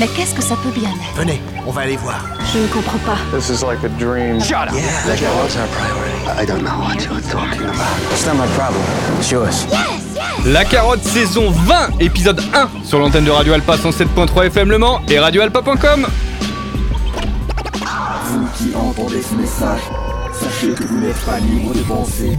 Mais qu'est-ce que ça peut bien être? Venez, on va aller voir. Je ne comprends pas. This is like a dream. Shut up. Yeah, that was our priority? I don't know what you're talking about. It's not my problem. It's yours. La carotte saison 20, épisode 1 sur l'antenne de Radio Alpa 107.3 FM Le Mans et radioalpa.com. Vous qui entendez ce message, sachez que vous n'êtes pas libre de penser,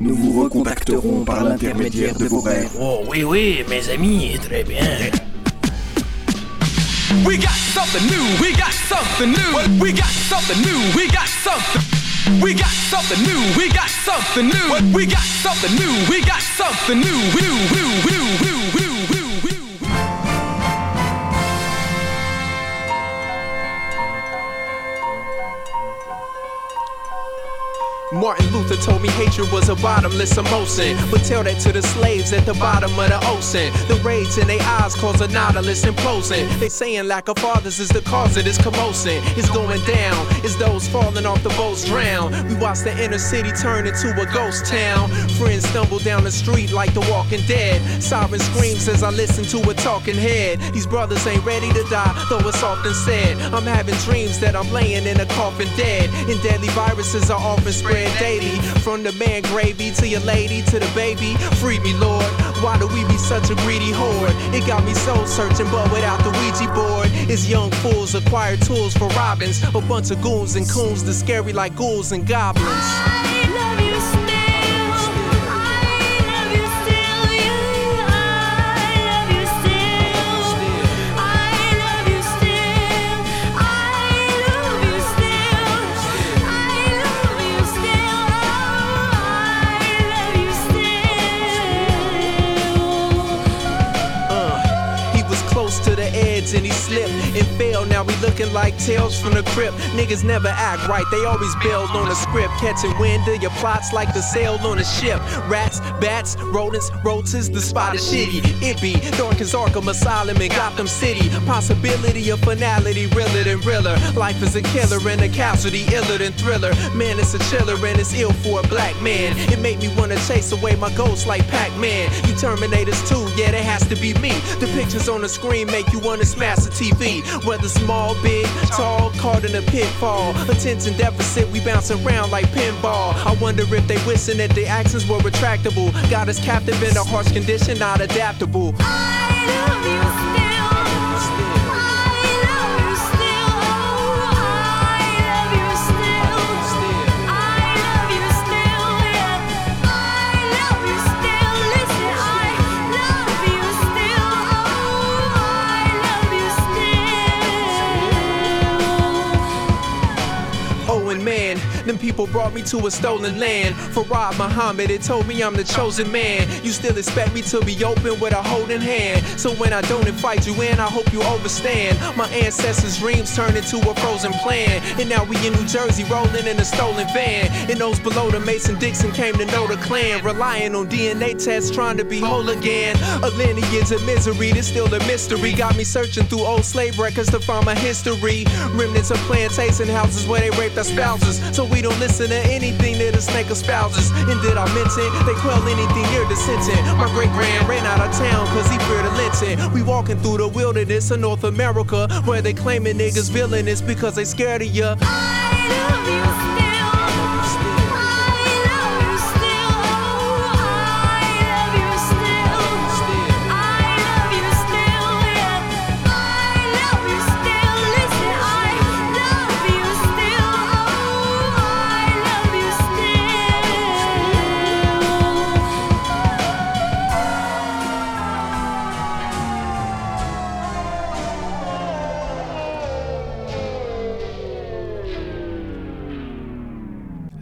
Nous vous recontacterons par l'intermédiaire de vos rêves. Oh oui, oui, mes amis, très bien. We got something new, we got something new. We got something new, we got something. We got something new, we got something new. We got something new, we got something new. New, new, new, new, new, Martin Luther told me hatred was a bottomless emotion. But tell that to the slaves at the bottom of the ocean. The rage in their eyes cause a nautilus implosion. They saying lack of fathers is the cause of this commotion. It's going down, it's those falling off the boats drown. We watch the inner city turn into a ghost town. Friends stumble down the street like the walking dead. Siren screams as I listen to a talking head. These brothers ain't ready to die, though it's often said. I'm having dreams that I'm laying in a coffin dead. And deadly viruses are often spread From the man gravy to your lady to the baby. Free me, Lord. Why do we be such a greedy horde? It got me soul searching, but without the Ouija board. It's young fools acquire tools for robins. A bunch of goons and coons that scary like ghouls and goblins. If looking like tales from the crypt. Niggas never act right, they always build on a script. Catching wind of your plots like the sail on a ship. Rats, bats, rodents, roaches, the spot is shitty. It be Dorcas Arkham Asylum in Gotham City. Possibility of finality, realer than realer. Life is a killer and a casualty, iller than thriller. Man, it's a chiller and it's ill for a black man. It made me wanna chase away my ghosts like Pac-Man. You Terminators too, yeah, that has to be me. The pictures on the screen make you wanna smash the TV. Whether small, big, tall, caught in a pitfall. Attention deficit, we bounce around like pinball. I wonder if they wishing that their actions were retractable. Got us captive in a harsh condition, not adaptable. Oh, brought me to a stolen land. For Rob Muhammad, it told me I'm the chosen man. You still expect me to be open with a holding hand. So when I don't invite you in, I hope you overstand. My ancestors' dreams turned into a frozen plan. And now we in New Jersey rolling in a stolen van. And those below the Mason Dixon came to know the clan. Relying on DNA tests, trying to be whole again. A lineage of misery, that's still a mystery. Got me searching through old slave records to find my history. Remnants of plantation houses where they raped our spouses. So we don't listen to anything that the snake espouses. And did I mention they quell anything near dissension? My great grand ran out of town cause he feared a lynching. We walking through the wilderness of North America where they claiming niggas villainous because they scared of ya.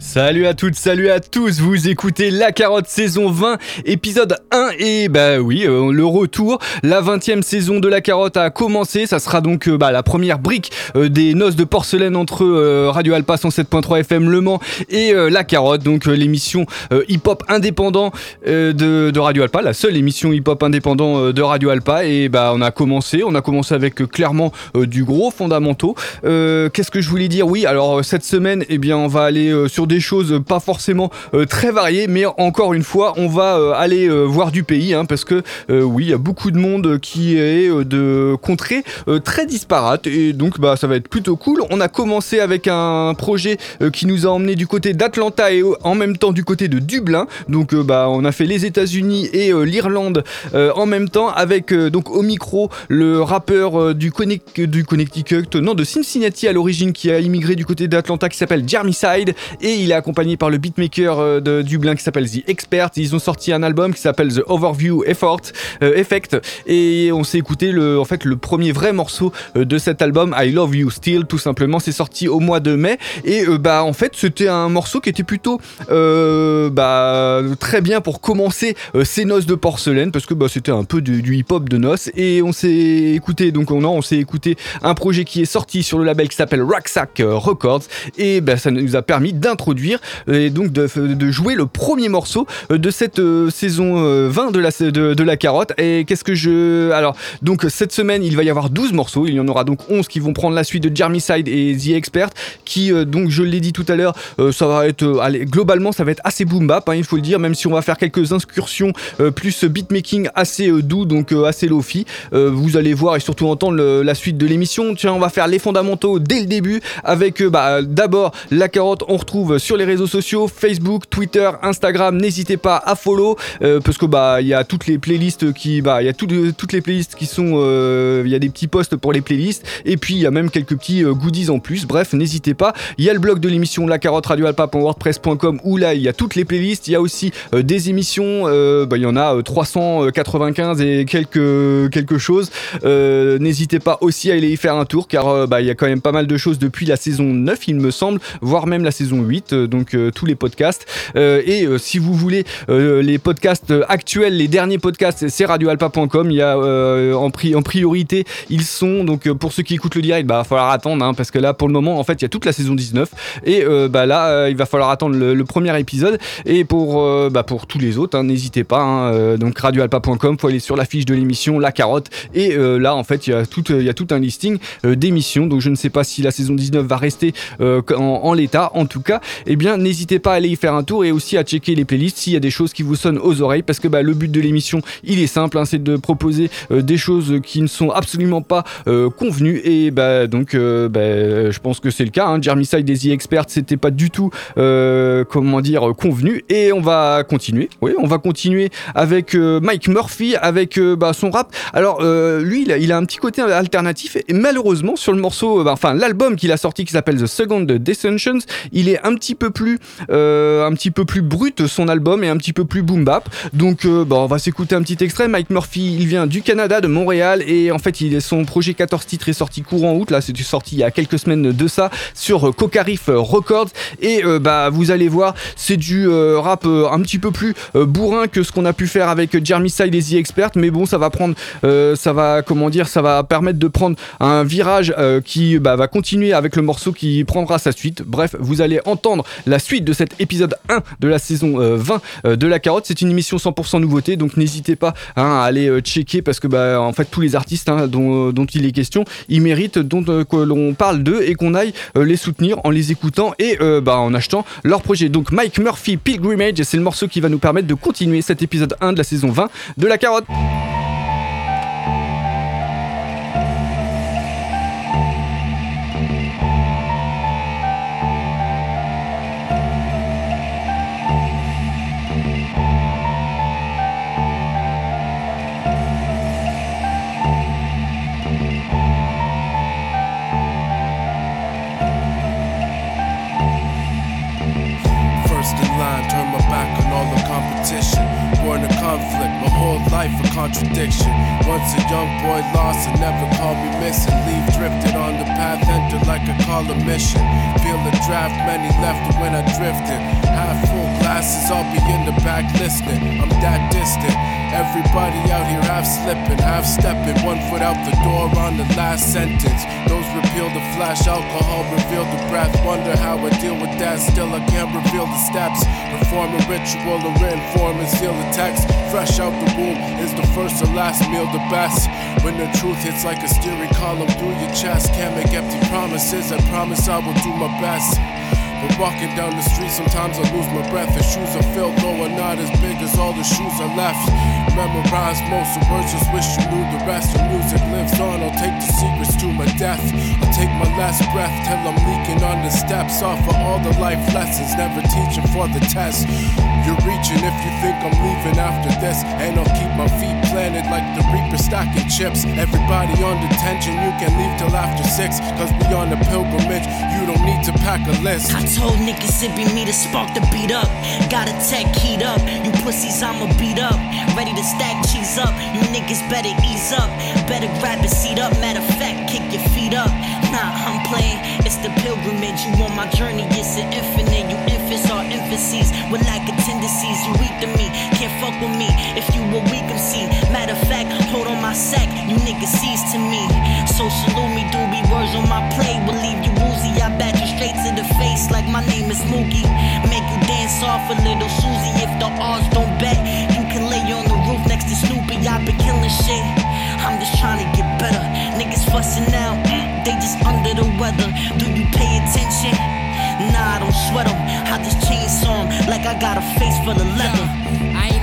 Salut à toutes, salut à tous, vous écoutez La Carotte saison 20, épisode 1 et bah oui, euh, le retour, la 20e saison de La Carotte a commencé, ça sera donc euh, bah, la première brique euh, des noces de porcelaine entre Radio Alpa 107.3 FM Le Mans et La Carotte, donc l'émission hip-hop indépendant de, Radio Alpa, la seule émission hip-hop indépendant de Radio Alpa et bah on a commencé, on a commencé avec clairement du gros fondamentaux. Qu'est-ce que je voulais dire? Oui, alors cette semaine, eh bien on va aller sur des choses pas forcément euh, très variées, mais encore une fois, on va euh, aller euh, voir du pays, hein, parce que oui, il y a beaucoup de monde qui est de contrées très disparates, et donc bah ça va être plutôt cool. On a commencé avec un projet qui nous a emmené du côté d'Atlanta et en même temps du côté de Dublin. Donc bah on a fait les États-Unis et l'Irlande en même temps avec donc au micro le rappeur du, Connect- du Connecticut, non de Cincinnati à l'origine qui a immigré du côté d'Atlanta qui s'appelle Jeremy Side et il est accompagné par le beatmaker euh, de Dublin qui s'appelle The Expert. Ils ont sorti un album qui s'appelle The Overview Effort, euh, Effect et on s'est écouté le, en fait le premier vrai morceau euh, de cet album I Love You Still tout simplement. C'est sorti au mois de mai et bah en fait c'était un morceau qui était plutôt bah, très bien pour commencer ces noces de porcelaine parce que bah, c'était un peu du, hip-hop de noces et on s'est écouté donc on, on s'est écouté un projet qui est sorti sur le label qui s'appelle Rucksack Records et bah, ça nous a permis d'introduire et donc de, jouer le premier morceau euh, de cette euh, saison euh, 20 de la, de, la carotte. Et qu'est-ce que je alors donc cette semaine il va y avoir 12 morceaux. Il y en aura donc 11 qui vont prendre la suite de Jeremy Side et The Expert qui euh, donc je l'ai dit tout à l'heure euh, ça va être euh, globalement ça va être assez boom bap hein, il faut le dire même si on va faire quelques incursions euh, plus beatmaking assez euh, doux donc euh, assez lofi Euh, vous allez voir et surtout entendre la suite de l'émission. Tiens on va faire les fondamentaux dès le début avec euh, bah, d'abord la carotte. On retrouve sur les réseaux sociaux Facebook Twitter Instagram n'hésitez pas à follow euh, parce que bah il y a toutes les playlists qui bah il y a tout- toutes les playlists qui sont euh, il y a des petits posts pour les playlists et puis il y a même quelques petits euh, goodies en plus. Bref n'hésitez pas. Il y a le blog de l'émission la carotte radioalpa.wordpress.com où là il y a toutes les playlists. Il y a aussi euh, des émissions euh, bah, il y en a euh, 395 et quelques quelque chose. Euh, n'hésitez pas aussi à aller y faire un tour car euh, bah, il y a quand même pas mal de choses depuis la saison 9 il me semble voire même la saison 8 euh, donc euh, tous les podcasts. Euh, et euh, si vous voulez euh, les podcasts actuels les derniers podcasts c'est radioalpa.com il y a euh, en, pri- en priorité ils sont donc euh, pour ceux qui écoutent le direct bah va falloir attendre hein, parce que là pour le moment en fait il y a toute la saison 19 et euh, bah là euh, il va falloir attendre le, premier épisode. Et pour euh, bah, pour tous les autres hein, n'hésitez pas hein, euh, donc radioalpa.com faut aller sur la fiche de l'émission la carotte. Et euh, là en fait il y a tout y a tout un listing euh, d'émissions. Donc je ne sais pas si la saison 19 va rester euh, en l'état. En tout cas eh bien n'hésitez pas à aller y faire un tour et aussi à checker les playlists s'il y a des choses qui vous sonnent aux oreilles parce que bah, le but de l'émission il est simple hein, c'est de proposer euh, des choses qui ne sont absolument pas euh, convenues et bah donc euh, bah, je pense que c'est le cas hein. Jeremy Side des The Experts c'était pas du tout comment dire convenu et on va continuer oui on va continuer avec Mike Murphy avec bah, son rap alors lui il a, un petit côté alternatif et malheureusement sur le morceau bah, enfin l'album qu'il a sorti qui s'appelle The Second Descensions il est un petit peu plus euh, un petit peu plus brut son album et un petit peu plus boom bap. Donc euh, bah, on va s'écouter un petit extrait. Mike Murphy il vient du Canada de Montréal et en fait il son projet 14 titres est sorti courant août. Là c'est sorti il y a quelques semaines de ça sur euh, Cocarif Records. Et euh, bah vous allez voir c'est du euh, rap euh, un petit peu plus euh, bourrin que ce qu'on a pu faire avec Jeremy Side et Expert. Mais bon ça va prendre euh, ça va comment dire ça va permettre de prendre un virage euh, qui bah, va continuer avec le morceau qui prendra sa suite. Bref vous allez entendre la suite de cet épisode 1 de la saison euh, 20 euh, de la carotte. C'est une émission 100% nouveauté donc n'hésitez pas hein, à aller euh, checker parce que bah, en fait tous les artistes hein, dont, il est question ils méritent euh, que l'on parle d'eux et qu'on aille euh, les soutenir en les écoutant et euh, bah, en achetant leur projet. Donc Mike Murphy Pilgrimage c'est le morceau qui va nous permettre de continuer cet épisode 1 de la saison 20 de la carotte competition. Born a conflict, my whole life a contradiction. Once a young boy lost and never called me missing. Leave drifted on the path, entered like a call of mission. Feel the draft, many left when I drifted. Half full glasses, I'll be in the back listening. I'm that distant. Everybody out here half slipping, half stepping, one foot out the door on the last sentence. Those repeal the flash, alcohol reveal the breath. Wonder how I deal with that. Still, I can't reveal the steps. Perform a ritual or written form and seal the text. Fresh out the womb is the first or last meal the best. When the truth hits like a steering column through your chest, can't make empty promises. I promise I will do my best. But walking down the street, sometimes I lose my breath. The shoes are filled, though are not as big as all the shoes I left. Memorize most of words, just wish you knew the rest. The music lives on, I'll take the secrets to my death. I'll take my last breath till I'm leaking on the steps. Offer all the life lessons, never teaching for the test. You're reaching if you think I'm leaving after this. And I'll keep my feet planted like the reaper stacking chips. Everybody on detention, you can leave till after six. Cause we on a pilgrimage, you don't need to pack a list. I told niggas it be me to spark the beat up. Got a tech keyed up. You pussies, I'ma beat up. Ready to stack cheese up. You niggas better ease up. Better grab a seat up. Matter of fact, kick your feet up. Nah, I'm playing. It's the pilgrimage. You on my journey, it's an infinite. You infants are infancies with lack of tendencies. You weak to me, can't fuck with me. If you a weak MC, matter of fact, hold on my sack. You niggas seize to me. So salute me, doobie words on my play will leave you woozy. I bat you straight to the face like my name is Mookie. Make you dance off a little Susie. If the odds don't bet, you can lay on the roof next to Snoopy. I've been killing shit. I'm just trying to get better. Niggas fussing mm, they just under the weather. Do you pay attention? Nah, I don't sweat sweat 'em. I just chainsaw 'em like I got a face for the leather.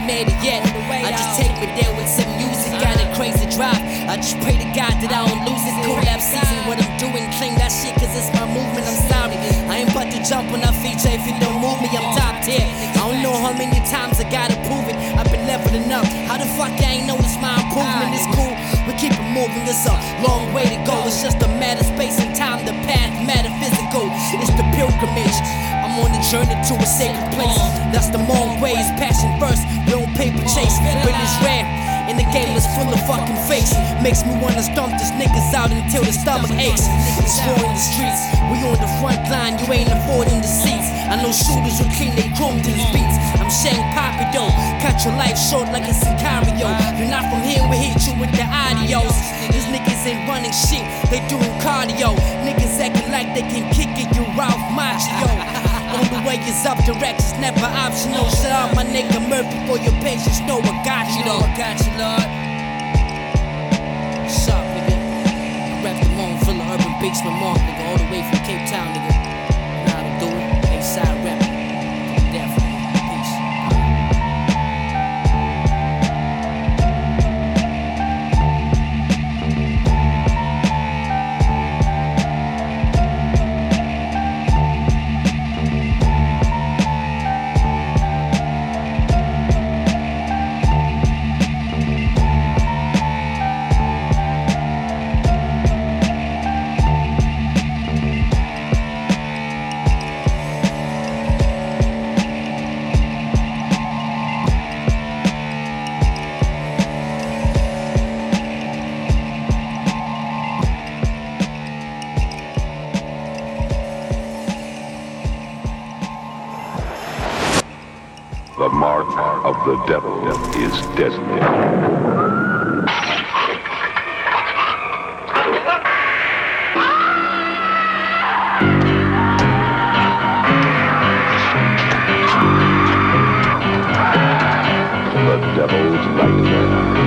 Made it yet. I just take me there with some music. Got a crazy drive. I just pray to God that I don't lose it. Collab season, what I'm doing, claim that shit, cause it's my movement. I'm sorry. I ain't about to jump on that feature if you don't move me. I'm top tier. I don't know how many times I gotta prove it. I've been leveling up. How the fuck I ain't noticed my improvement? It's cool. We keep it moving. It's a long way to go. It's just a matter of space and time. The path, metaphysical. It's the pilgrimage. I'm on a journey to a sacred place. That's the long way. It's passion first. Don't paper chase. But it's rare. And the game is full of fucking fakes. Makes me wanna stomp these niggas out until the stomach aches. It's war in the streets. We on the front line. You ain't affording the seats. I know shooters who clean they chrome to the beats. I'm Shang Poppy though. Cut your life short like a Sicario. You're not from here, we hit you with the audios. These niggas ain't running shit, they doing cardio. Niggas acting like they can kick it, you Ralph Macchio. The way is up, directions never optional. Shout out my nigga Murphy for your patience. Know I got you, though. I got you, Lord. Sharp, nigga. I rap the Moan Villa Urban Beats with Monk, nigga. All the way from Cape Town, nigga. The devil's nightmare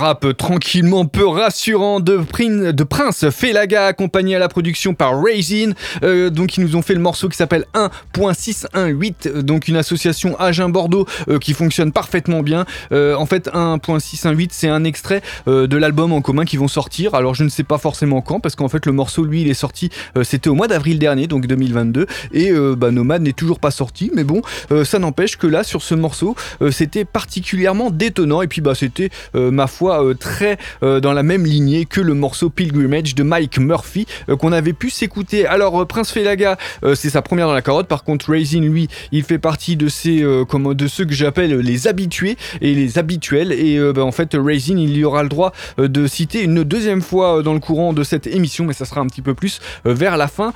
rap tranquillement peu rassurant de, Prin- de Prince Felaga accompagné à la production par Raisin. Euh, donc ils nous ont fait le morceau qui s'appelle 1.618 euh, donc une association Agen-Bordeaux euh, qui fonctionne parfaitement bien. En fait 1.618 c'est un extrait de l'album en commun qui vont sortir. Alors je ne sais pas forcément quand parce qu'en fait le morceau lui il est sorti c'était au mois d'avril dernier donc 2022 et bah, Nomad n'est toujours pas sorti mais bon ça n'empêche que là sur ce morceau c'était particulièrement détonnant. Et puis bah c'était ma foi euh, très euh, dans la même lignée que le morceau Pilgrimage de Mike Murphy euh, qu'on avait pu s'écouter. Alors Prince Felaga c'est sa première dans la carotte. Par contre Raisin lui il fait partie de ces comment de ceux que j'appelle les habitués et les habituels. Et bah, en fait Raisin il y aura le droit de citer une deuxième fois dans le courant de cette émission mais ça sera un petit peu plus vers la fin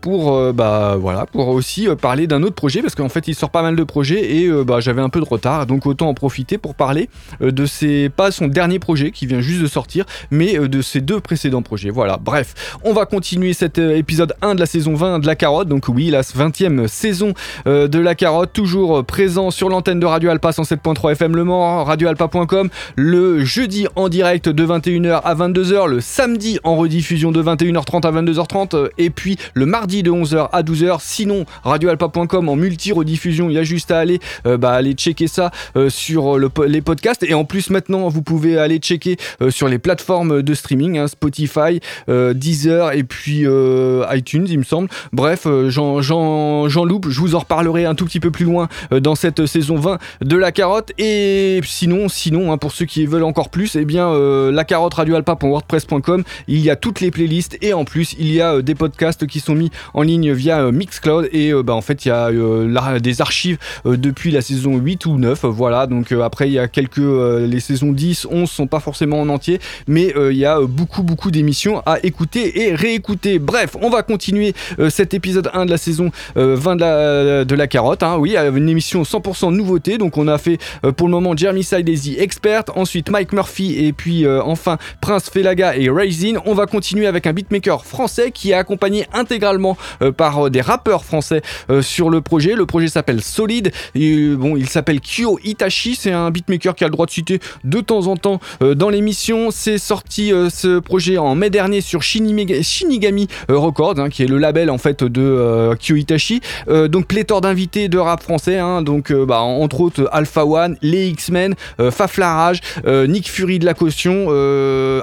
pour bah voilà pour aussi parler d'un autre projet parce qu'en fait il sort pas mal de projets et bah, j'avais un peu de retard. Donc autant en profiter pour parler de ses pas son dernier projet qui vient juste de sortir mais euh, de ses deux précédents projets. Voilà. Bref on va continuer cet euh, épisode 1 de la saison 20 de la carotte. Donc oui la 20e saison euh, de la carotte toujours présent sur l'antenne de Radio Alpa 107.3 FM Le Mans radioalpa.com le jeudi en direct de 21h à 22h le samedi en rediffusion de 21h30 à 22h30 euh, et puis le mardi de 11h à 12h sinon radioalpa.com en multi rediffusion il y a juste à aller bah, aller checker ça sur le les podcasts. Et en plus maintenant vous pouvez aller checker euh, sur les plateformes de streaming hein, Spotify euh, Deezer et puis euh, iTunes il me semble. Bref j'en loupe. Je vous en reparlerai un tout petit peu plus loin dans cette saison 20 de la carotte. Et sinon sinon hein, pour ceux qui veulent encore plus et bien la carotte radioalpa.wordpress.com il y a toutes les playlists. Et en plus il y a des podcasts qui sont mis en ligne via Mixcloud. Et bah, en fait il y a des archives depuis la saison 8 ou 9 euh, voilà. Donc après il y a quelques les saisons 10 11 sont pas forcément en entier mais euh, il y a euh, beaucoup beaucoup d'émissions à écouter et réécouter. Bref on va continuer euh, cet épisode 1 de la saison euh, 20 de la, de la carotte hein, oui une émission 100% nouveauté. Donc on a fait pour le moment Jeremy Sidesi expert ensuite Mike Murphy et puis enfin Prince Felaga et Raisin. On va continuer avec un beatmaker français qui est accompagné intégralement par des rappeurs français sur le projet. Le projet s'appelle Solid. Et bon il s'appelle Kyo Itachi. C'est un beatmaker qui a le droit de citer de temps en temps euh, dans l'émission c'est sorti euh, ce projet en mai dernier sur Shinigami euh, Records hein, qui est le label en fait de Kyo Itachi. Euh, donc pléthore d'invités de rap français hein, donc bah, entre autres Alpha One les X-Men Faflarage Nick Fury de la caution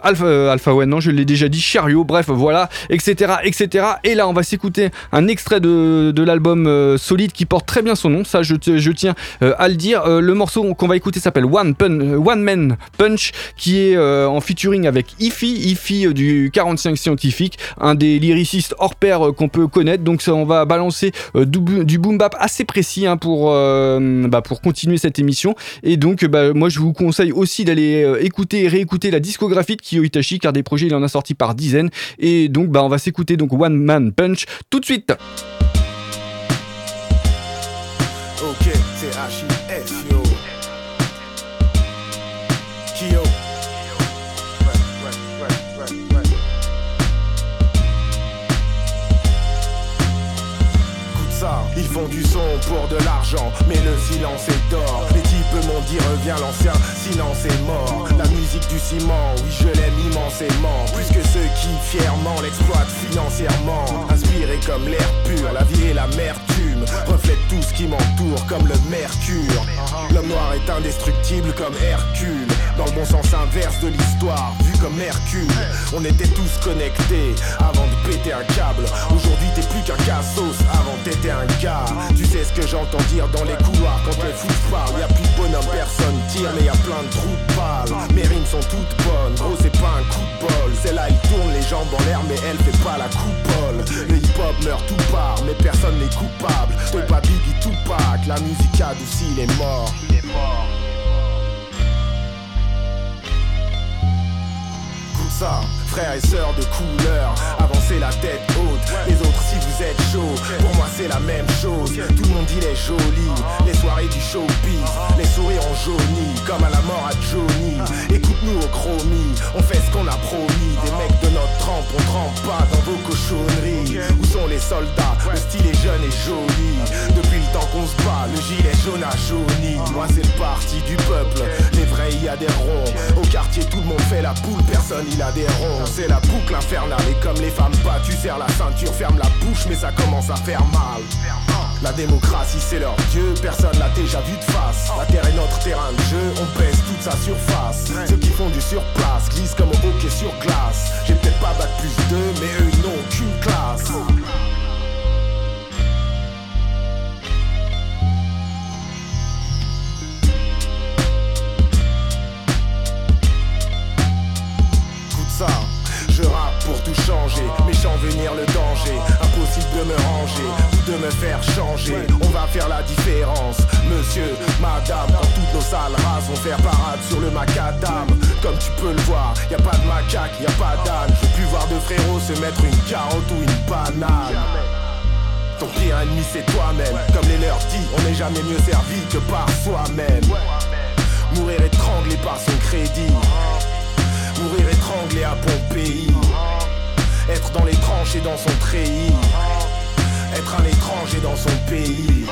Alpha, Alpha One non je l'ai déjà dit Chariot bref voilà etc etc et là on va s'écouter un extrait de, l'album Solide qui porte très bien son nom ça je, tiens à le dire. Le morceau qu'on va écouter s'appelle One, Pun- One Man Punch, qui est en featuring avec Ify, Ify du 45 scientifique, un des lyricistes hors pair qu'on peut connaître. Donc on va balancer du, boom bap assez précis hein, pour, bah, pour continuer cette émission. Et donc, bah, moi, je vous conseille aussi d'aller écouter et réécouter la discographie de Kyo Itachi, car des projets, il en a sorti par dizaines. Et donc, bah, on va s'écouter donc One Man Punch tout de suite. Pour de l'argent, mais le silence est d'or. Les types m'ont dit reviens l'ancien, silence est mort. La musique du ciment, oui je l'aime immensément. Plus que ceux qui fièrement l'exploitent financièrement. Inspiré comme l'air pur, la vie et l'amertume reflètent tout ce qui m'entoure comme le mercure. L'homme noir est indestructible comme Hercule. Dans le bon sens inverse de l'histoire, vu comme Hercule. On était tous connectés avant de péter un câble. Aujourd'hui t'es plus qu'un cassos j'entends dire dans les couloirs quand les fous parlent. Y'a plus de bonhomme, personne tire, mais y a plein de trous de balles. Mes rimes sont toutes bonnes, gros, c'est pas un coup de bol. Celle-là, il tourne les jambes en l'air, mais elle fait pas la coupole. Le hip-hop meurt tout part, mais personne n'est coupable. De pas Biggie Tupac, la musique adoucie les morts. Il est mort. ça, frères et sœurs de couleur, avancez la tête haute, les autres si vous êtes chaud, pour moi c'est la même chose, tout le monde dit les jolis, les soirées du showbiz, les sourires en jaunis, comme à la mort à Johnny, écoute-nous au chromie, on fait ce qu'on a promis, des mecs de notre trempe, on trempe pas dans vos cochonneries, où sont les soldats, le style est jeune et joli, depuis le temps qu'on se bat, le gilet jaune a jauni, moi c'est le parti du peuple, les vrais y adhéreront, au quartier tout le monde fait la poule, personne il a c'est la boucle infernale et comme les femmes pas tu serres la ceinture, ferme la bouche mais ça commence à faire mal. La démocratie c'est leur dieu, personne l'a déjà vu de face. La terre est notre terrain de jeu, on pèse toute sa surface. Ceux qui font du surplace glissent comme au hockey sur glace. J'ai peut-être pas bac plus d'eux, mais eux n'ont aucune classe. Changer, méchant venir le danger, impossible de me ranger ou de me faire changer. On va faire la différence, monsieur, madame, dans toutes nos salles races vont faire parade sur le macadam. Comme tu peux le voir, y a pas de macaque, y a pas d'âne. Je veux plus voir de frérots se mettre une carotte ou une banane. Ton pire ennemi c'est toi-même, comme les leurs dit, on n'est jamais mieux servi que par soi-même. Mourir étranglé par son crédit. Mourir étranglé à Pompéi Être dans les tranchées dans son treillis. Être un étranger dans son pays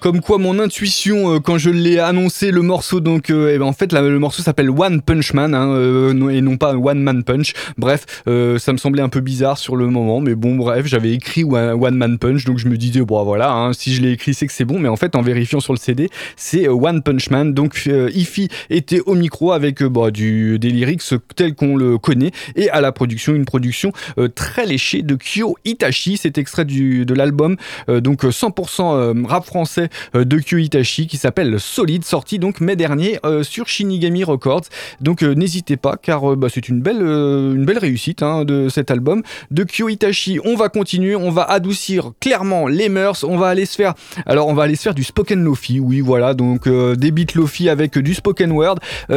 Comme quoi mon intuition euh, quand je l'ai annoncé le morceau donc euh, eh ben, en fait le morceau s'appelle One Punch Man hein, euh, et non pas One Man Punch. Bref, ça me semblait un peu bizarre sur le moment mais bon bref, j'avais écrit One, Man Punch donc je me disais bon voilà, hein, si je l'ai écrit c'est que c'est bon mais en fait en vérifiant sur le CD, c'est One Punch Man. Donc Ify était au micro avec bah, du des lyrics tel qu'on le connaît et à la production une production très léchée de Kyo Itachi, c'est extrait de l'album donc 100% rap français euh, de Kyo Itachi qui s'appelle Solid, sorti donc mai dernier euh, sur Shinigami Records. Donc euh, n'hésitez pas car bah, c'est une belle, une belle réussite hein, de cet album de Kyo Itachi. On va continuer, on va adoucir clairement les mœurs, on va aller se faire, alors on va aller se faire du spoken lofi, oui voilà, donc des beats lofi avec du spoken word.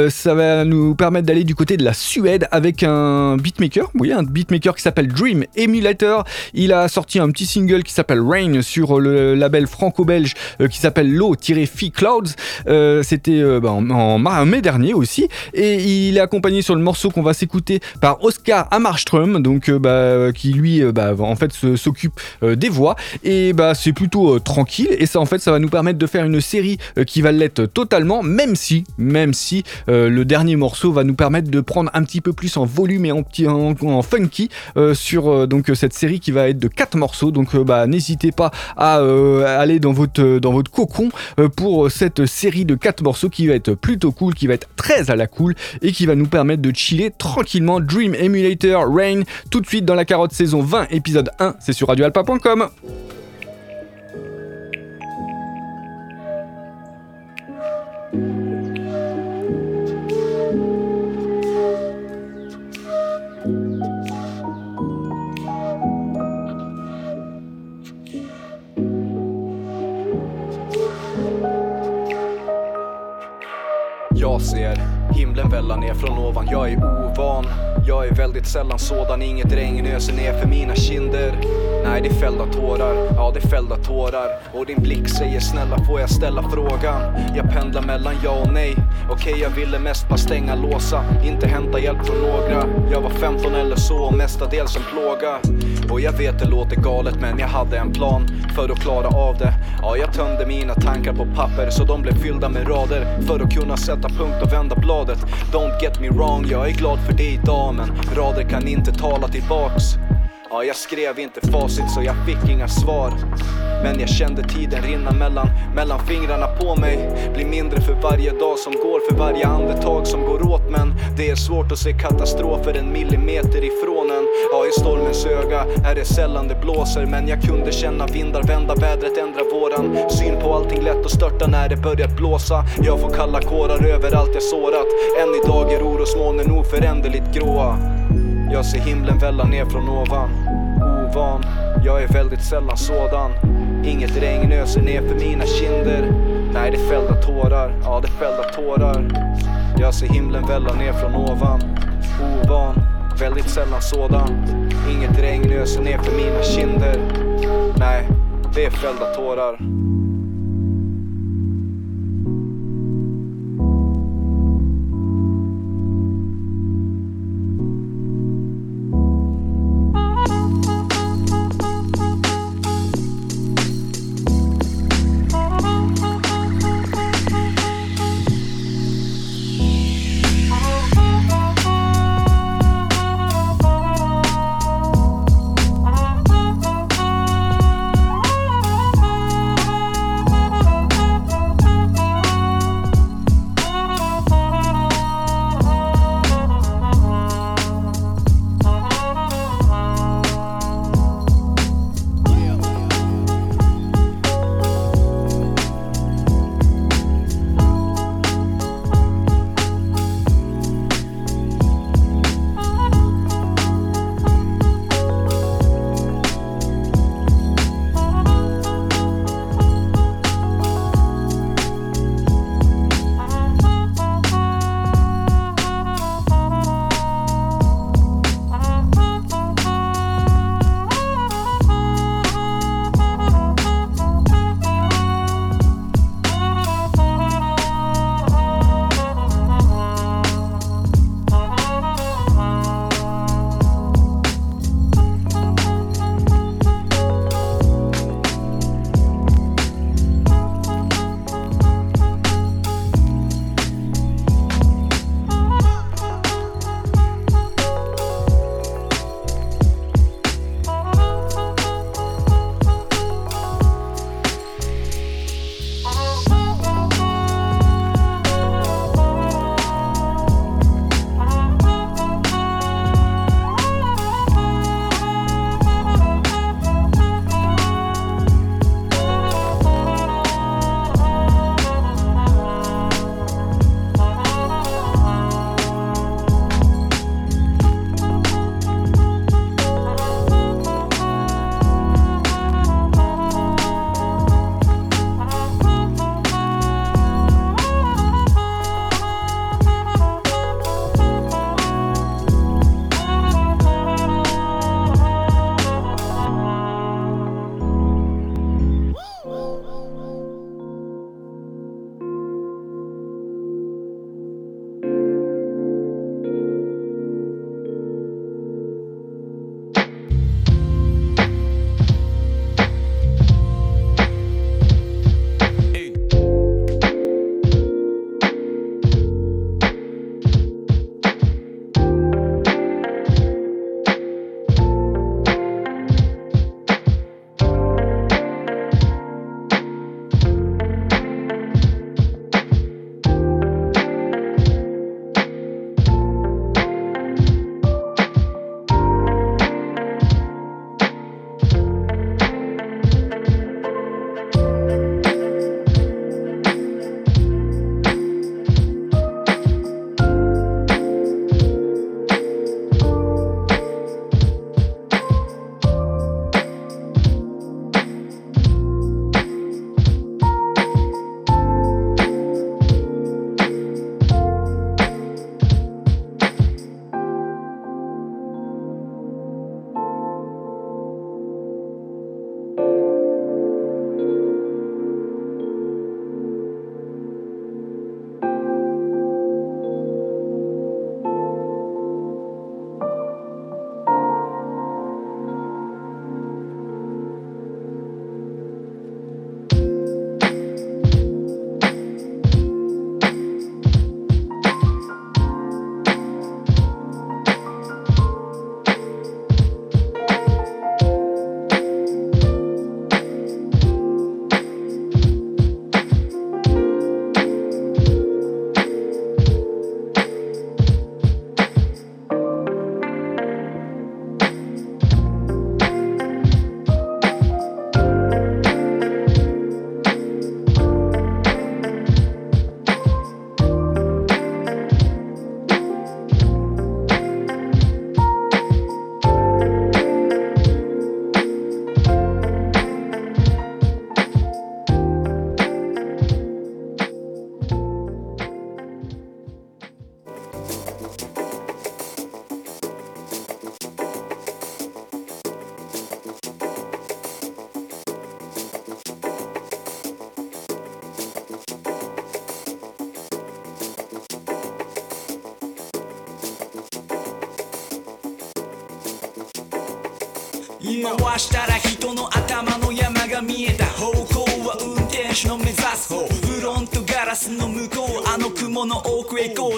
ça va nous permettre d'aller du côté de la Suède avec un beatmaker, oui un beatmaker qui s'appelle Dream Emulator. Il a sorti un petit single qui s'appelle Rain sur le label franco-belge qui s'appelle Low-Fee Clouds. Euh, c'était euh, bah, en, mai dernier aussi. Et il est accompagné sur le morceau qu'on va s'écouter par Oscar Amarström, donc bah, qui lui bah, en fait s'occupe des voix. Et bah c'est plutôt tranquille. Et ça en fait ça va nous permettre de faire une série qui va l'être totalement, même si, même si le dernier morceau va nous permettre de prendre un petit peu plus en volume et en, en, funky sur donc cette série qui va être de 4 morceaux. Donc n'hésitez pas à aller dans votre votre cocon euh, pour cette série de 4 morceaux qui va être plutôt cool, qui va être très à la cool et qui va nous permettre de chiller tranquillement. Dream Emulator Rain tout de suite dans la carotte saison 20 épisode 1, c'est sur radioalpa.com. Jag ser himlen välla ner från ovan, jag är ovan. Jag är väldigt sällan sådan, inget regn öser ner för mina kinder. Nej, det är fällda tårar, ja det är fällda tårar. Och din blick säger snälla får jag ställa frågan? Jag pendlar mellan ja och nej. Okej, jag ville mest bara stänga, låsa Inte hämta hjälp från några. Jag var 15 eller så, och mestadels en plåga. Och jag vet det låter galet men jag hade en plan för att klara av det. Ja, jag tömde mina tankar på papper så de blev fyllda med rader. För att kunna sätta punkt och vända bladet. Don't get me wrong, jag är glad för det idag men rader kan inte tala tillbaks. Ja, jag skrev inte facit så jag fick inga svar. Men jag kände tiden rinna mellan, mellan fingrarna på mig. Blir mindre för varje dag som går, för varje andetag som går åt. Men det är svårt att se katastrofer en millimeter ifrån. Ja, i stormens öga är det sällan det blåser Men jag kunde känna vindar vända, vädret ändra våran Syn på allting lätt att störta när det börjat blåsa. Jag får kalla kårar över allt jag sårat. Än idag är orosmolnen oföränderligt gråa Jag ser himlen välla ner från ovan. Ovan, jag är väldigt sällan sådan. Inget regn öser ner för mina kinder. Nej, det är fällda tårar, ja det är fällda tårar. Jag ser himlen välla ner från ovan. Ovan, väldigt sällan sådan. Inget regn öser ner för mina kinder. Nej, det är fällda tårar.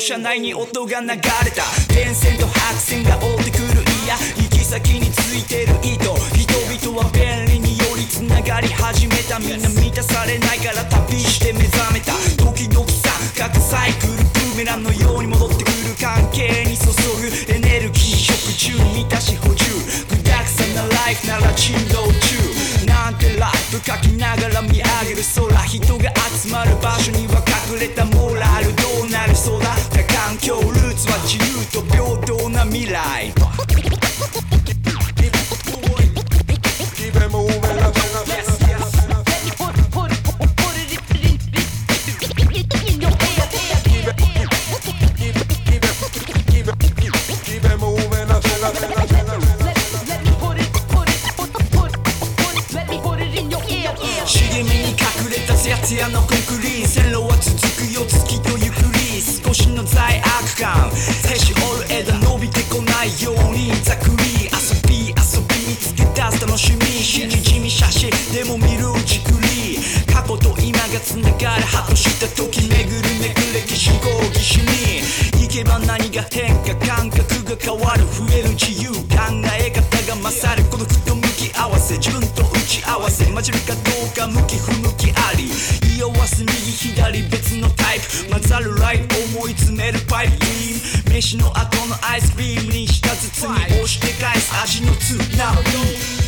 車内に音が流れた。電線と白線が追ってくる。いや行き先についてる糸人々は便利によりつながり始めた。みんな満たされないから旅して目覚めた。時々さ各サイクルブーメランのように戻ってくる関係に注ぐ。エネルギー食中満たし補充。具だくさんなライフなら珍道中。なんてライフ書きながら見上げる。空人が集まる場所に guy 楽しみ。しみじみ写真。でも見るじくり。過去と今がつながるはとした時巡るめく歴史合議しに。行けば何が変化感覚が変わる。増える自由。考え方が勝る。孤独と向き合わせ。自分と打ち合わせ。混じるかどうか向き不向きあり。色あす右左別のタイプ。混ざるライト思い詰めるパイ。プビーム飯の後のアイスクリームに舌包み。押して返す味の津波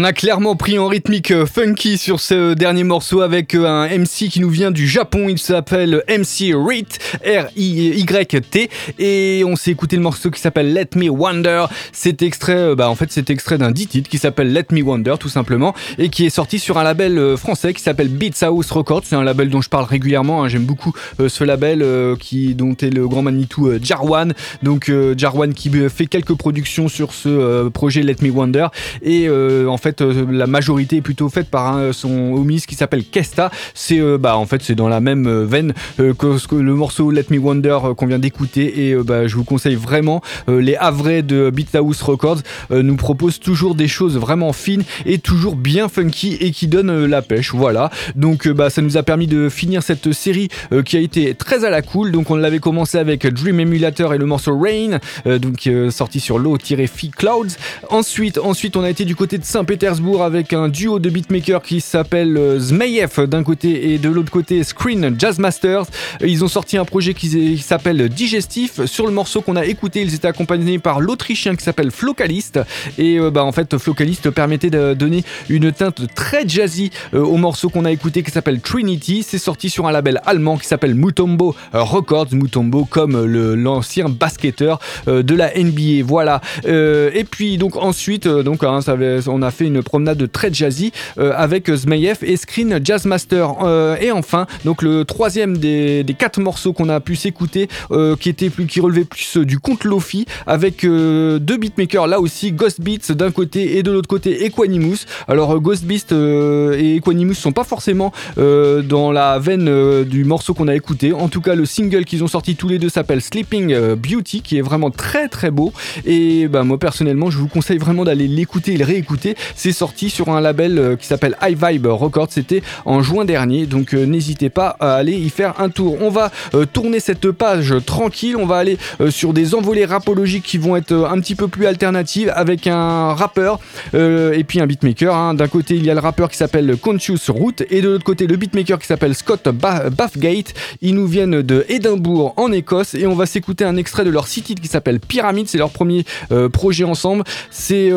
On a clairement pris en rythmique euh, funky sur ce dernier morceau avec euh, un MC qui nous vient du Japon. Il s'appelle MC Rit, R-I-Y-T. Et on s'est écouté le morceau qui s'appelle Let Me Wonder. C'est extrait, euh, bah en fait, c'est extrait d'un dit titre qui s'appelle Let Me Wonder, tout simplement. Et qui est sorti sur un label français qui s'appelle Beats House Records. C'est un label dont je parle régulièrement. hein. J'aime beaucoup ce label qui, dont est le grand Manitou Jarwan. Donc, Jarwan qui fait quelques productions sur ce projet Let Me Wonder. Et en fait, euh, la majorité est plutôt faite par un- son homies qui s'appelle Kesta. C'est euh, bah en fait c'est dans la même euh, veine que, le morceau Let Me Wonder qu'on vient d'écouter. Et bah, je vous conseille vraiment les Havrais de Beat House Records nous proposent toujours des choses vraiment fines et toujours bien funky et qui donnent la pêche. Voilà. Donc bah ça nous a permis de finir cette série qui a été très à la cool. Donc on l'avait commencé avec Dream Emulator et le morceau Rain, donc sorti sur low-fi Clouds. Ensuite, ensuite on a été du côté de Saint-Pétersbourg avec un duo de beatmakers qui s'appelle euh, Zmeyev d'un côté et de l'autre côté Screen Jazz Masters. Ils ont sorti un projet qui, s'appelle Digestif. Sur le morceau qu'on a écouté, ils étaient accompagnés par l'Autrichien qui s'appelle Flocalist. Et euh, bah, en fait, Flocalist permettait de donner une teinte très jazzy euh, au morceau qu'on a écouté qui s'appelle Trinity. C'est sorti sur un label allemand qui s'appelle Mutombo Records. Mutombo comme l'ancien basketteur de la NBA. Voilà. Et puis donc ensuite, donc hein, on a fait une promenade très jazzy euh, avec Zmeyev et Screen Jazz Master. Euh, et enfin, donc le troisième des, quatre morceaux qu'on a pu s'écouter, euh, qui était plus, qui relevait plus du conte Lofi, avec deux beatmakers là aussi, Ghost Beats d'un côté et de l'autre côté Equanimous. Alors Ghost Beats euh, et Equanimous sont pas forcément dans la veine du morceau qu'on a écouté. En tout cas, le single qu'ils ont sorti tous les deux s'appelle Sleeping Beauty, qui est vraiment très très beau. Et bah, moi personnellement, je vous conseille vraiment d'aller l'écouter et le réécouter C'est sorti sur un label euh, qui s'appelle High Vibe Records. C'était en juin dernier. Donc euh, n'hésitez pas à aller y faire un tour. On va euh, tourner cette page tranquille. On va aller sur des envolées rapologiques qui vont être un petit peu plus alternatives avec un rappeur et puis un beatmaker. hein. D'un côté, il y a le rappeur qui s'appelle Conscious Root et de l'autre côté, le beatmaker qui s'appelle Scott Ba- Bathgate. Ils nous viennent de Édimbourg en Écosse et on va s'écouter un extrait de leur city qui s'appelle Pyramid. C'est leur premier projet ensemble. C'est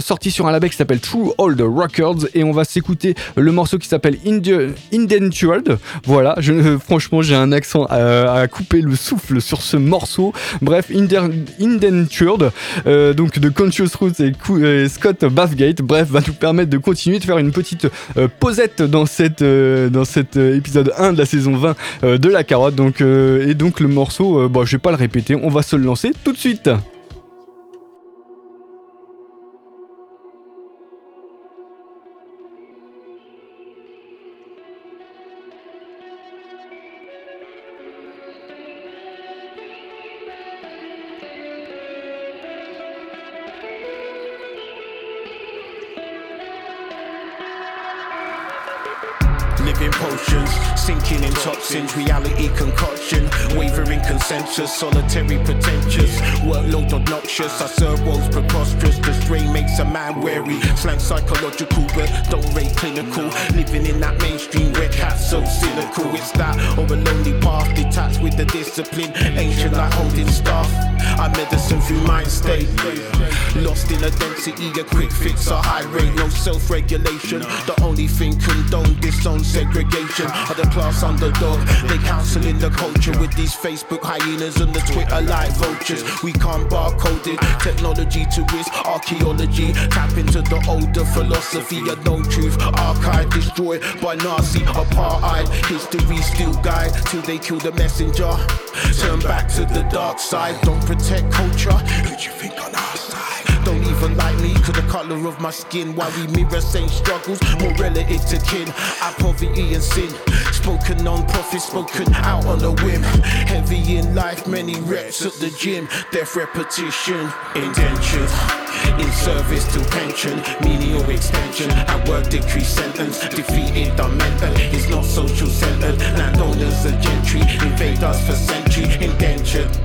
sorti sur un label qui s'appelle True Old Records et on va s'écouter le morceau qui s'appelle Indentured. Voilà, franchement, j'ai un accent à, couper le souffle sur ce morceau. Bref, Indentured, euh, donc de Conscious Roots et, Scott Bathgate, bref, va nous permettre de continuer de faire une petite euh, posette dans, cette, euh, cet épisode 1 de la saison 20 euh, de la carotte. Donc, et donc le morceau, bon, je vais pas le répéter, on va se lancer tout de suite. Solitary pretentious, workload obnoxious. I serve woes preposterous. The strain makes a man wary, slang psychological, but don't rate clinical. Living in that mainstream red hat, so cynical. It's that or a lonely path, detached with the discipline, ancient like holding staff. I medicine through mind state, lost in a density, a quick fix, a high rate, no self-regulation. The only thing condone disown segregation are the class underdog. They counseling the culture with these Facebook hyenas and the Twitter like vultures. We can't barcode it. Technology to risk archaeology. Tap into the older philosophy of no truth. Archive destroyed by Nazi apartheid. History still guide till they kill the messenger. Turn back to the dark side. Don't protect culture. Who do you think on our side? Don't even like me, cause the color of my skin. Why we mirror same struggles, more relative to kin. Our poverty and sin. Spoken non profit, spoken out on a whim. Heavy in life, many reps at the gym. Death repetition, indentured. In service to pension, menial extension. At work, decrease sentence. Defeated, I'm mental. It's not social centered. Landowners are gentry. Invade us for century. Indentured.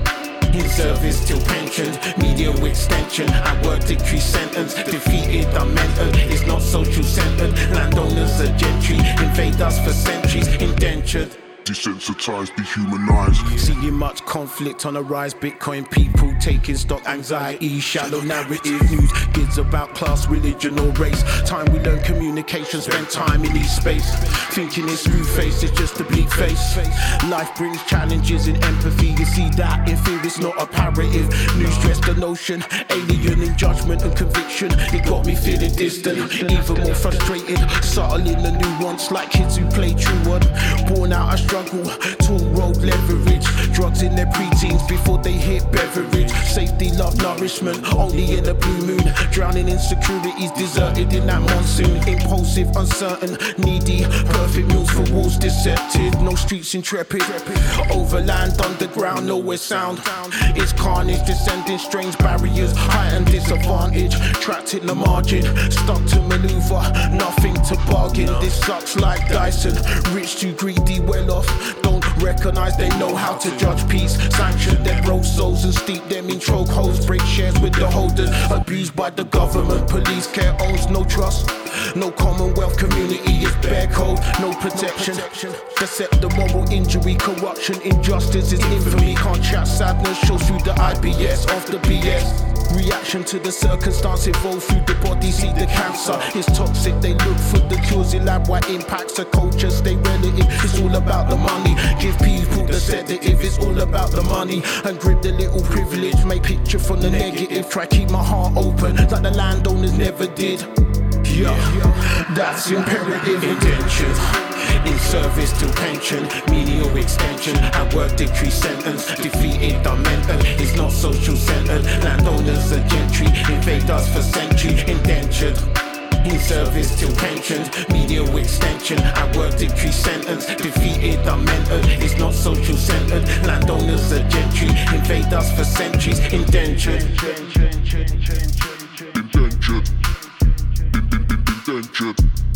In service till pensioned, media extension. I work decrease sentence, defeated, I'm mental. It's not social centered. Landowners are gentry, invade us for centuries, indentured. Desensitized, dehumanized. Seeing much conflict on the rise, Bitcoin people taking stock, anxiety, shallow narrative news, gives about class, religion, or race. Time we learn communication, spend time in each space. Thinking it's screw face, it's just a bleak face. Life brings challenges in empathy. You see that in fear, it's not a parative. News stress the notion, alien in judgment and conviction. It got me feeling distant, even more frustrated. Subtle in the nuance, like kids who play truant. Born out of struggle, tall road leverage. Drugs in their preteens before they hit beverage. Safety, love, nourishment, only in the blue moon. Drowning in insecurities, deserted in that monsoon. Impulsive, uncertain, needy. Perfect meals for wolves, deceptive. No streets intrepid. Overland, underground, nowhere sound. It's carnage, descending strange barriers. Heightened disadvantage, trapped in the margin. Stuck to maneuver, nothing to bargain. This sucks like Dyson. Rich too greedy, well off. Don't recognize they know how to judge peace. Sanction their broke souls and steep them in chokeholds. Break shares with the holders. Abused by the government. Police care owns no trust. No commonwealth community is bare code. No protection. Accept the moral injury, corruption, injustice is infamy. Can't chat sadness, shows through the IBS of the BS. Reaction to the circumstance evolve through the body, see the cancer. It's toxic, they look for the cures in lab, why impacts the culture stay relative. It's all about the money. Give people the sedative, it's all about the money. And grip the little privilege, make picture from the negative. Try keep my heart open, like the landowners never did. Yeah, that's imperative indentured. In service to pension, menial extension. At work, decrease sentence. Defeated, I'm mental. It's not social centered. Landowners are gentry. Invade us for century. Indentured. In service till pensioned, media extension. At work, decrease sentence. Defeated, I'm mental. It's not social centered. Landowners are gentry. Invade us for centuries. Indentured. Indentured. kid.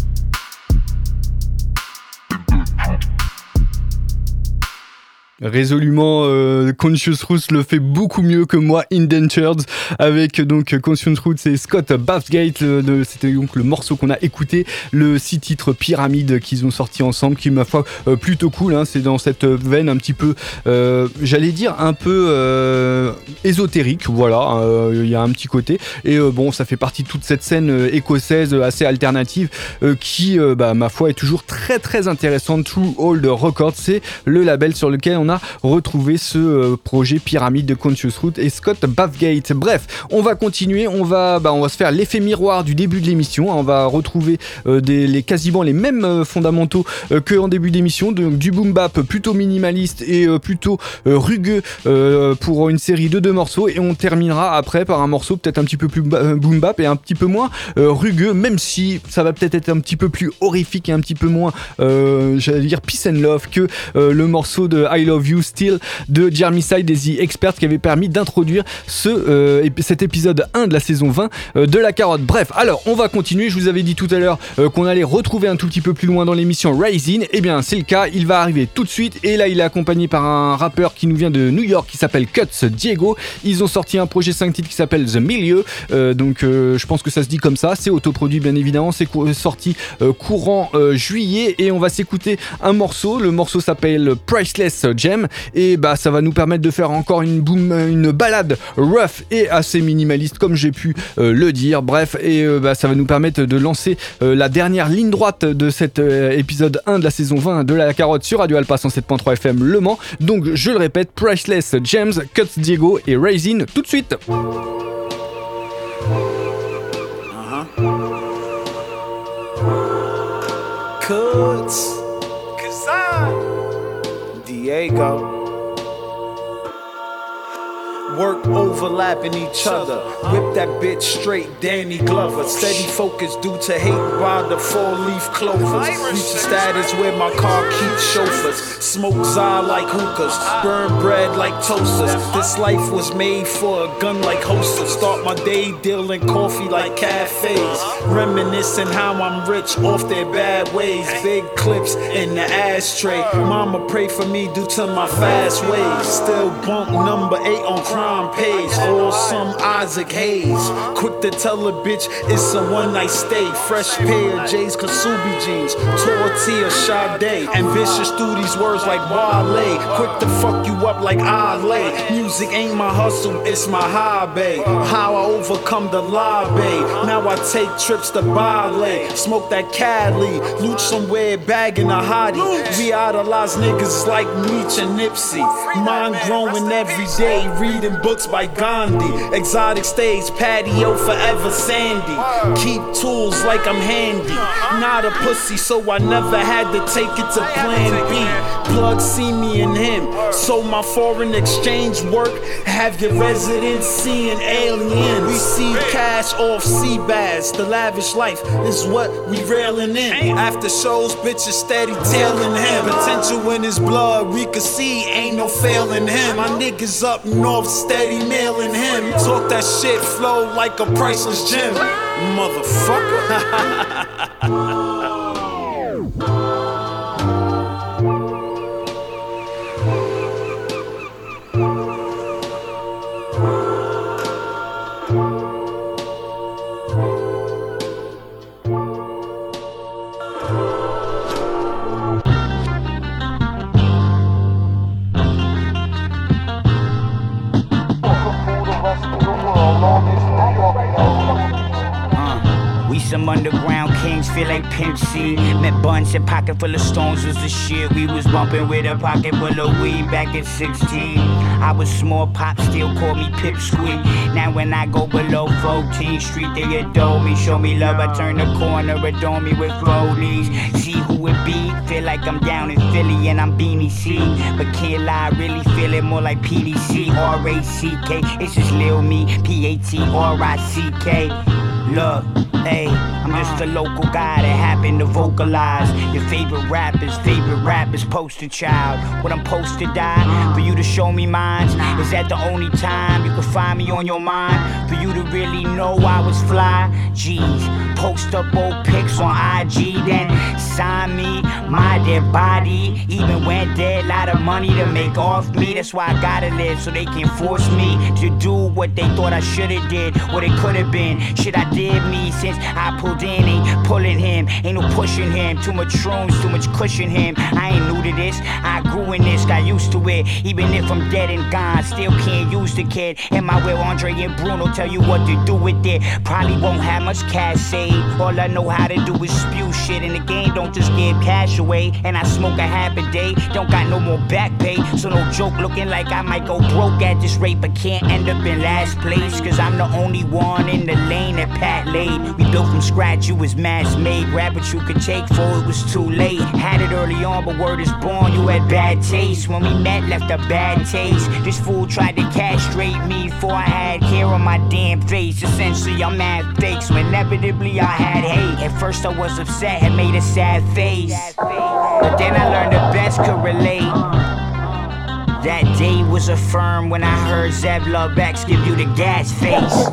Résolument, euh, Conscious Roots le fait beaucoup mieux que moi, Indentured, avec donc Conscious Roots et Scott Bathgate. C'était donc le morceau qu'on a écouté, le six titres Pyramide qu'ils ont sorti ensemble, qui ma foi euh, plutôt cool. hein. C'est dans cette veine un petit peu, euh, j'allais dire un peu euh, ésotérique. Voilà, euh, il y a un petit côté. Et euh, bon, ça fait partie de toute cette scène euh, écossaise euh, assez alternative euh, qui, euh, bah, ma foi, est toujours très très intéressante. True Old Records, c'est le label sur lequel on a retrouvé ce euh, projet pyramide de Conscious Root et Scott Bathgate. Bref, on va continuer, on va, bah, on va se faire l'effet miroir du début de l'émission. On va retrouver euh, des, les, quasiment les mêmes euh, fondamentaux euh, que en début d'émission, donc du boom bap plutôt minimaliste et plutôt rugueux pour une série de deux morceaux et on terminera après par un morceau peut-être un petit peu plus boom bap et un petit peu moins rugueux, même si ça va peut-être être un petit peu plus horrifique et un petit peu moins, j'allais dire peace and love que le morceau de I You Still de Jeremy Side et The Expert qui avait permis d'introduire ce, euh, cet épisode 1 de la saison 20 euh, de la carotte. Bref, alors on va continuer. Je vous avais dit tout à l'heure euh, qu'on allait retrouver un tout petit peu plus loin dans l'émission Rising. Eh bien, c'est le cas. Il va arriver tout de suite. Et là, il est accompagné par un rappeur qui nous vient de New York qui s'appelle Cuts Diego. Ils ont sorti un projet 5 titres qui s'appelle The Milieu. Donc, je pense que ça se dit comme ça. C'est autoproduit, bien évidemment. C'est sorti courant juillet. Et on va s'écouter un morceau. Le morceau s'appelle Priceless Et bah, ça va nous permettre de faire encore une, boom, une balade rough et assez minimaliste, comme j'ai pu euh, le dire. Bref, et euh, bah, ça va nous permettre de lancer euh, la dernière ligne droite de cet épisode 1 de la saison 20 de la carotte sur Radio Alpha 107.3 FM Le Mans. Donc, je le répète, Priceless Gems, Cuts Diego et Raisin tout de suite. Cuts. Diego. Work overlapping each other. Whip that bitch straight, Danny Glover. Steady focus due to hate by the four leaf clovers. Reach a status where my car keeps chauffeurs. Smoke za like hookahs. Burn bread like toasters. This life was made for a gun like holsters. Start my day dealing coffee like cafes. Reminiscing how I'm rich off their bad ways. Big clips in the ashtray. Mama pray for me due to my fast ways. Still bunk number eight on crime page. Or some Isaac Hayes. Quick to tell a bitch it's a one night stay. Fresh pair of J's Kasubi jeans. Tortilla Sade. Ambitious through these words like Wale. Quick to fuck you up like Ale. Music ain't my hustle, it's my hobby. How I overcome the lobby. Now I take trips to Bali. Smoke that Cali. Loot somewhere bagging a hottie. We idolize niggas like Meech and Nipsey. Mind growing every day. Reading books by Gandhi. Exotic stage, patio forever sandy. Keep tools like I'm handy. Not a pussy, so I never had to take it to plan B. Plug see me and him. So my foreign exchange work. Have your residents seeing aliens. We see cash off sea bass. The lavish life is what we railing in. After shows, bitches steady tailing him. Potential in his blood, we could see ain't no failing him. My niggas up north steady mailing him. Talk that shit, flow like a priceless gem. Motherfucker. Pimp C. Met buns and pocket full of stones was the shit. We was bumping with a pocket full of weed back at 16. I was small, pop still call me Pipsqueak. Now when I go below 14th Street, they adore me, show me love. I turn the corner, adore me with rollies. See who it be, feel like I'm down in Philly and I'm Beanie C. But can't lie, I really feel it more like PDC, R A C K. It's just Lil Me, P A T R I C K. Look, hey, just a local guy that happened to vocalize your favorite rappers, favorite rappers, poster child. When I'm to die, for you to show me mine, is that the only time you can find me on your mind? For you to really know I was fly? Jeez, post up old pics on IG, then sign me, my dead body. Even went dead, lot of money to make off me. That's why I gotta live, so they can force me to do what they thought I should've did, what it could've been. Shit I did me since I pulled in, ain't pulling him, ain't no pushing him. Too much shrooms, too much cushion him. I ain't new to this, I grew in this, got used to it. Even if I'm dead and gone, still can't use the kid. And my will Andre and Bruno tell you what to do with it. Probably won't have much cash saved. All I know how to do is spew don't just give cash away. And I smoke a half a day, don't got no more back pay. So no joke looking like I might go broke at this rate, but can't end up in last place. Cause I'm the only one in the lane that Pat laid. We built from scratch, you was mass made. Grab what you could take for it was too late. Had it early on, but word is born, you had bad taste. When we met, left a bad taste. This fool tried to castrate me before I had hair on my damn face. Essentially, I'm mad fake, so inevitably I had hate. At first, I was upset, had made a sad face. But then I learned the best could relate. That day was affirmed when I heard Zeb Love X give you the gas face.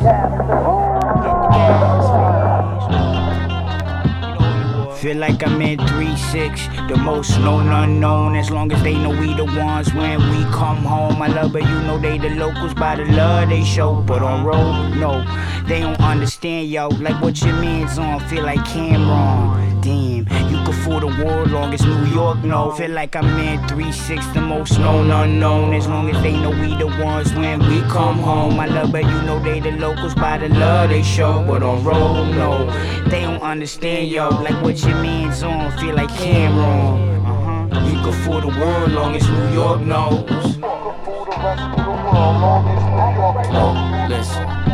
Feel like I'm in 3-6, the most known unknown. As long as they know we the ones when we come home. I love but you know they the locals by the love they show. But on road, no, they don't understand, yo. Like what your man's on, feel like Cameron. You fool the world long as New York know. Feel like I'm in 3-6, the most known unknown. As long as they know we the ones when we come home. I love but you know they the locals by the love they show. But on road, no, they don't understand, yo. Like what your man's on, feel like Cameron. Uh-huh. You could fool the world long as New York knows. Listen.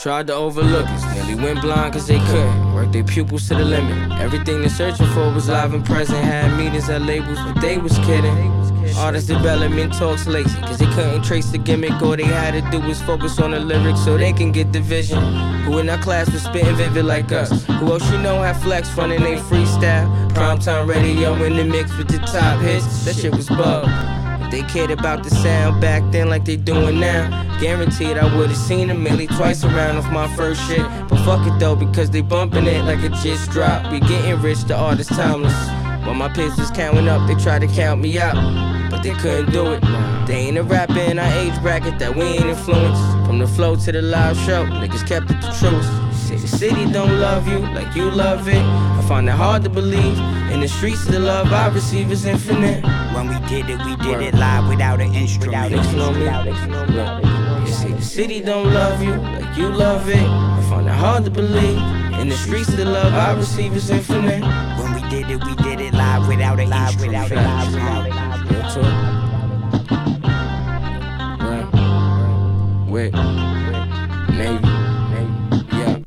Tried to overlook us, nearly went blind cause they couldn't. Worked their pupils to the limit. Everything they're searching for was live and present. Had meetings at labels, but they was kidding. Artist development talks lazy, cause they couldn't trace the gimmick. All they had to do was focus on the lyrics so they can get the vision. Who in our class was spitting vivid like us? Who else you know had flex and they freestyle? Primetime radio in the mix with the top hits. That shit was bug. They cared about the sound back then like they doing now, guaranteed I would've seen them Millie twice around off my first shit. But fuck it though, because they bumping it like it just dropped. We getting rich, the artist timeless. While my pistols counting up, they try to count me out, but they couldn't do it. They ain't a rapper in our age bracket that we ain't influenced. From the flow to the live show, niggas kept it the truth. Say the city don't love you like you love it. I find it hard to believe. In the streets, the love I receive is infinite. When we did it, we did it live without an instrument. Me. You say the city don't love you like you love it. I find it hard to believe. In the streets, the love I receive is infinite. When we did it, we did it live without an live without a live without a Real talk. Right. Wait.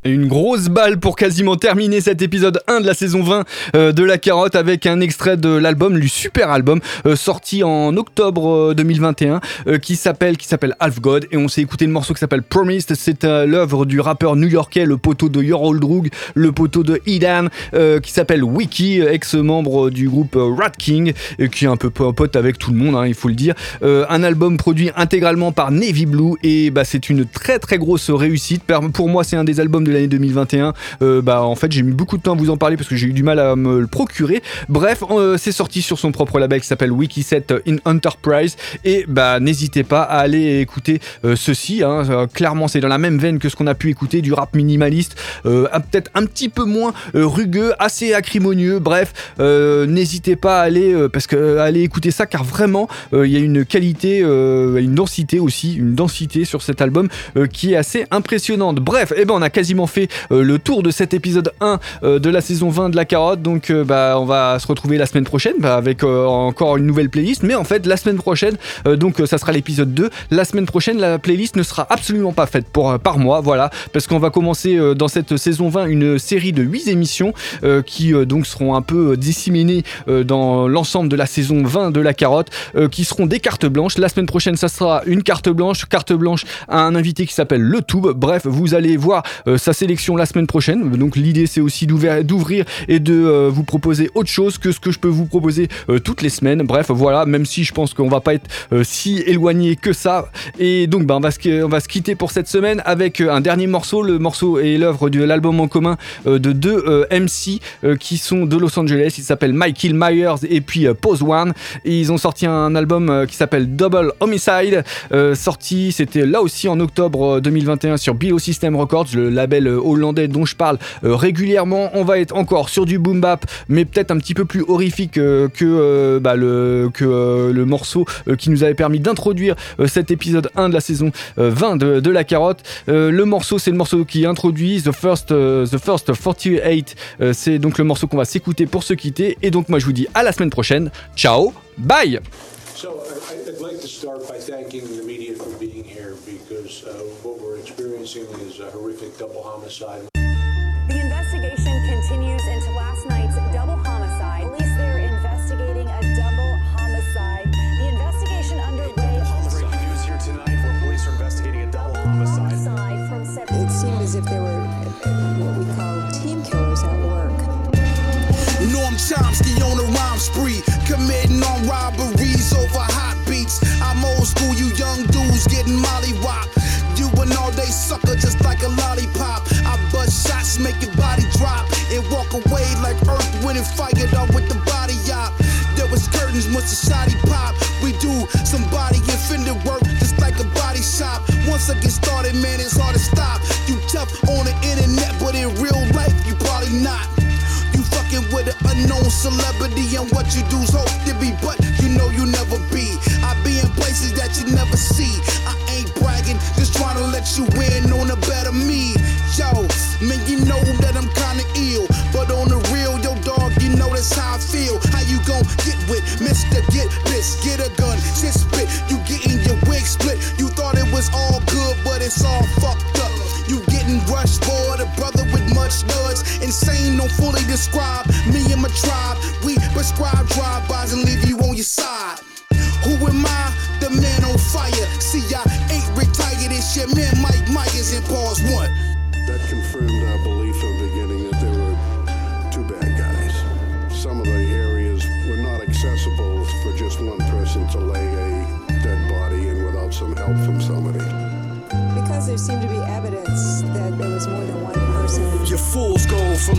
Une grosse balle pour quasiment terminer cet épisode 1 de la saison 20 euh, de La Carotte avec un extrait de l'album, du super album euh, sorti en octobre euh, 2021 euh, qui s'appelle Half God et on s'est écouté le morceau qui s'appelle Promised. C'est l'œuvre du rappeur new-yorkais, le poteau de Your Old Drug, le poteau de Idan qui s'appelle Wiki, ex-membre du groupe Rat King et qui est un peu po- pote avec tout le monde, hein, il faut le dire. Un album produit intégralement par Navy Blue et bah, c'est une très très grosse réussite. Pour moi, c'est un des albums de l'année 2021. Euh, bah, en fait, j'ai mis beaucoup de temps à vous en parler parce que j'ai eu du mal à me le procurer. Bref, euh, c'est sorti sur son propre label qui s'appelle Wikiset in Enterprise et bah n'hésitez pas à aller écouter euh, ceci. hein. Clairement, c'est dans la même veine que ce qu'on a pu écouter du rap minimaliste, peut-être un petit peu moins rugueux, assez acrimonieux. Bref, n'hésitez pas à aller parce que aller écouter ça car vraiment il y a une qualité, une densité aussi, une densité sur cet album qui est assez impressionnante. Bref, eh ben on a quasiment fait euh, le tour de cet épisode 1 euh, de la saison 20 de la carotte. Donc euh, bah on va se retrouver la semaine prochaine bah, avec encore une nouvelle playlist. Mais en fait la semaine prochaine, donc ça sera l'épisode 2. La semaine prochaine la playlist ne sera absolument pas faite pour, par mois. Voilà, parce qu'on va commencer dans cette saison 20 une série de 8 émissions qui donc seront un peu disséminées dans l'ensemble de la saison 20 de la carotte, qui seront des cartes blanches. La semaine prochaine, ça sera une carte blanche, carte blanche à un invité qui s'appelle Le Tube. Bref, vous allez voir, ça sa sélection la semaine prochaine. Donc l'idée c'est aussi d'ouvrir et de vous proposer autre chose que ce que je peux vous proposer toutes les semaines. Bref, voilà, même si je pense qu'on va pas être si éloigné que ça. Et donc bah, on, va se, on quitter pour cette semaine avec un dernier morceau. Le morceau est l'œuvre de l'album en commun de deux MC qui sont de Los Angeles. Ils s'appellent Michael Myers et puis Pose One. Ils ont sorti un album qui s'appelle Double Homicide. sorti, c'était là aussi en octobre 2021 sur Bilo System Records, le label hollandais dont je parle régulièrement. On va être encore sur du boom bap, mais peut-être un petit peu plus horrifique que, bah, le, que le morceau qui nous avait permis d'introduire cet épisode 1 de la saison 20 de, la carotte. le morceau, c'est le morceau qui introduit The First, The First 48. c'est donc le morceau qu'on va s'écouter pour se quitter. Et donc, moi, je vous dis à la semaine prochaine. Ciao, bye! Experiencing is a horrific double homicide.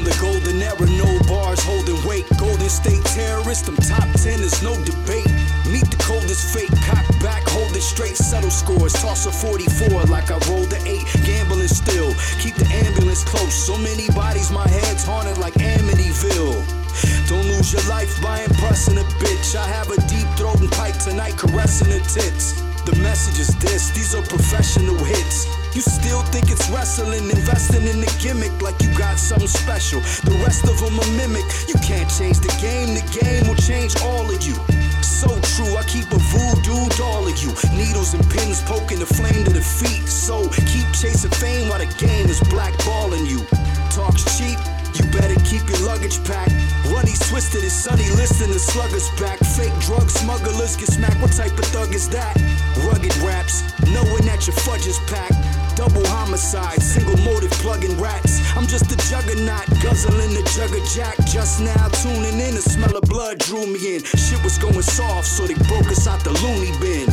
The golden era, no bars holding weight. Golden State terrorist, I'm top 10, there's no debate. Meet the coldest fate, cock back, hold it straight, settle scores. Toss a 44 like I rolled the 8, gambling still. Keep the ambulance close, so many bodies, my head's haunted like Amityville. Don't lose your life by impressing a bitch. I have a deep throat and pipe tonight, caressing her tits. The message is this, these are professional hits. You still think it's wrestling, investing in the gimmick like you got something special. The rest of them a mimic. You can't change the game, the game will change all of you. So true, I keep a voodoo doll of you. Needles and pins poking the flame to the feet. So keep chasing fame while the game is blackballing you. Talks cheap, keep your luggage packed. Runny's twisted, his sunny listing the sluggers back. Fake drug smugglers get smacked. What type of thug is that? Rugged raps, knowing that your fudge is packed. Double homicide, single motive plugging rats. I'm just a juggernaut, guzzling the jug of jack. Just now tuning in, the smell of blood drew me in. Shit was going soft, so they broke us out the loony bin.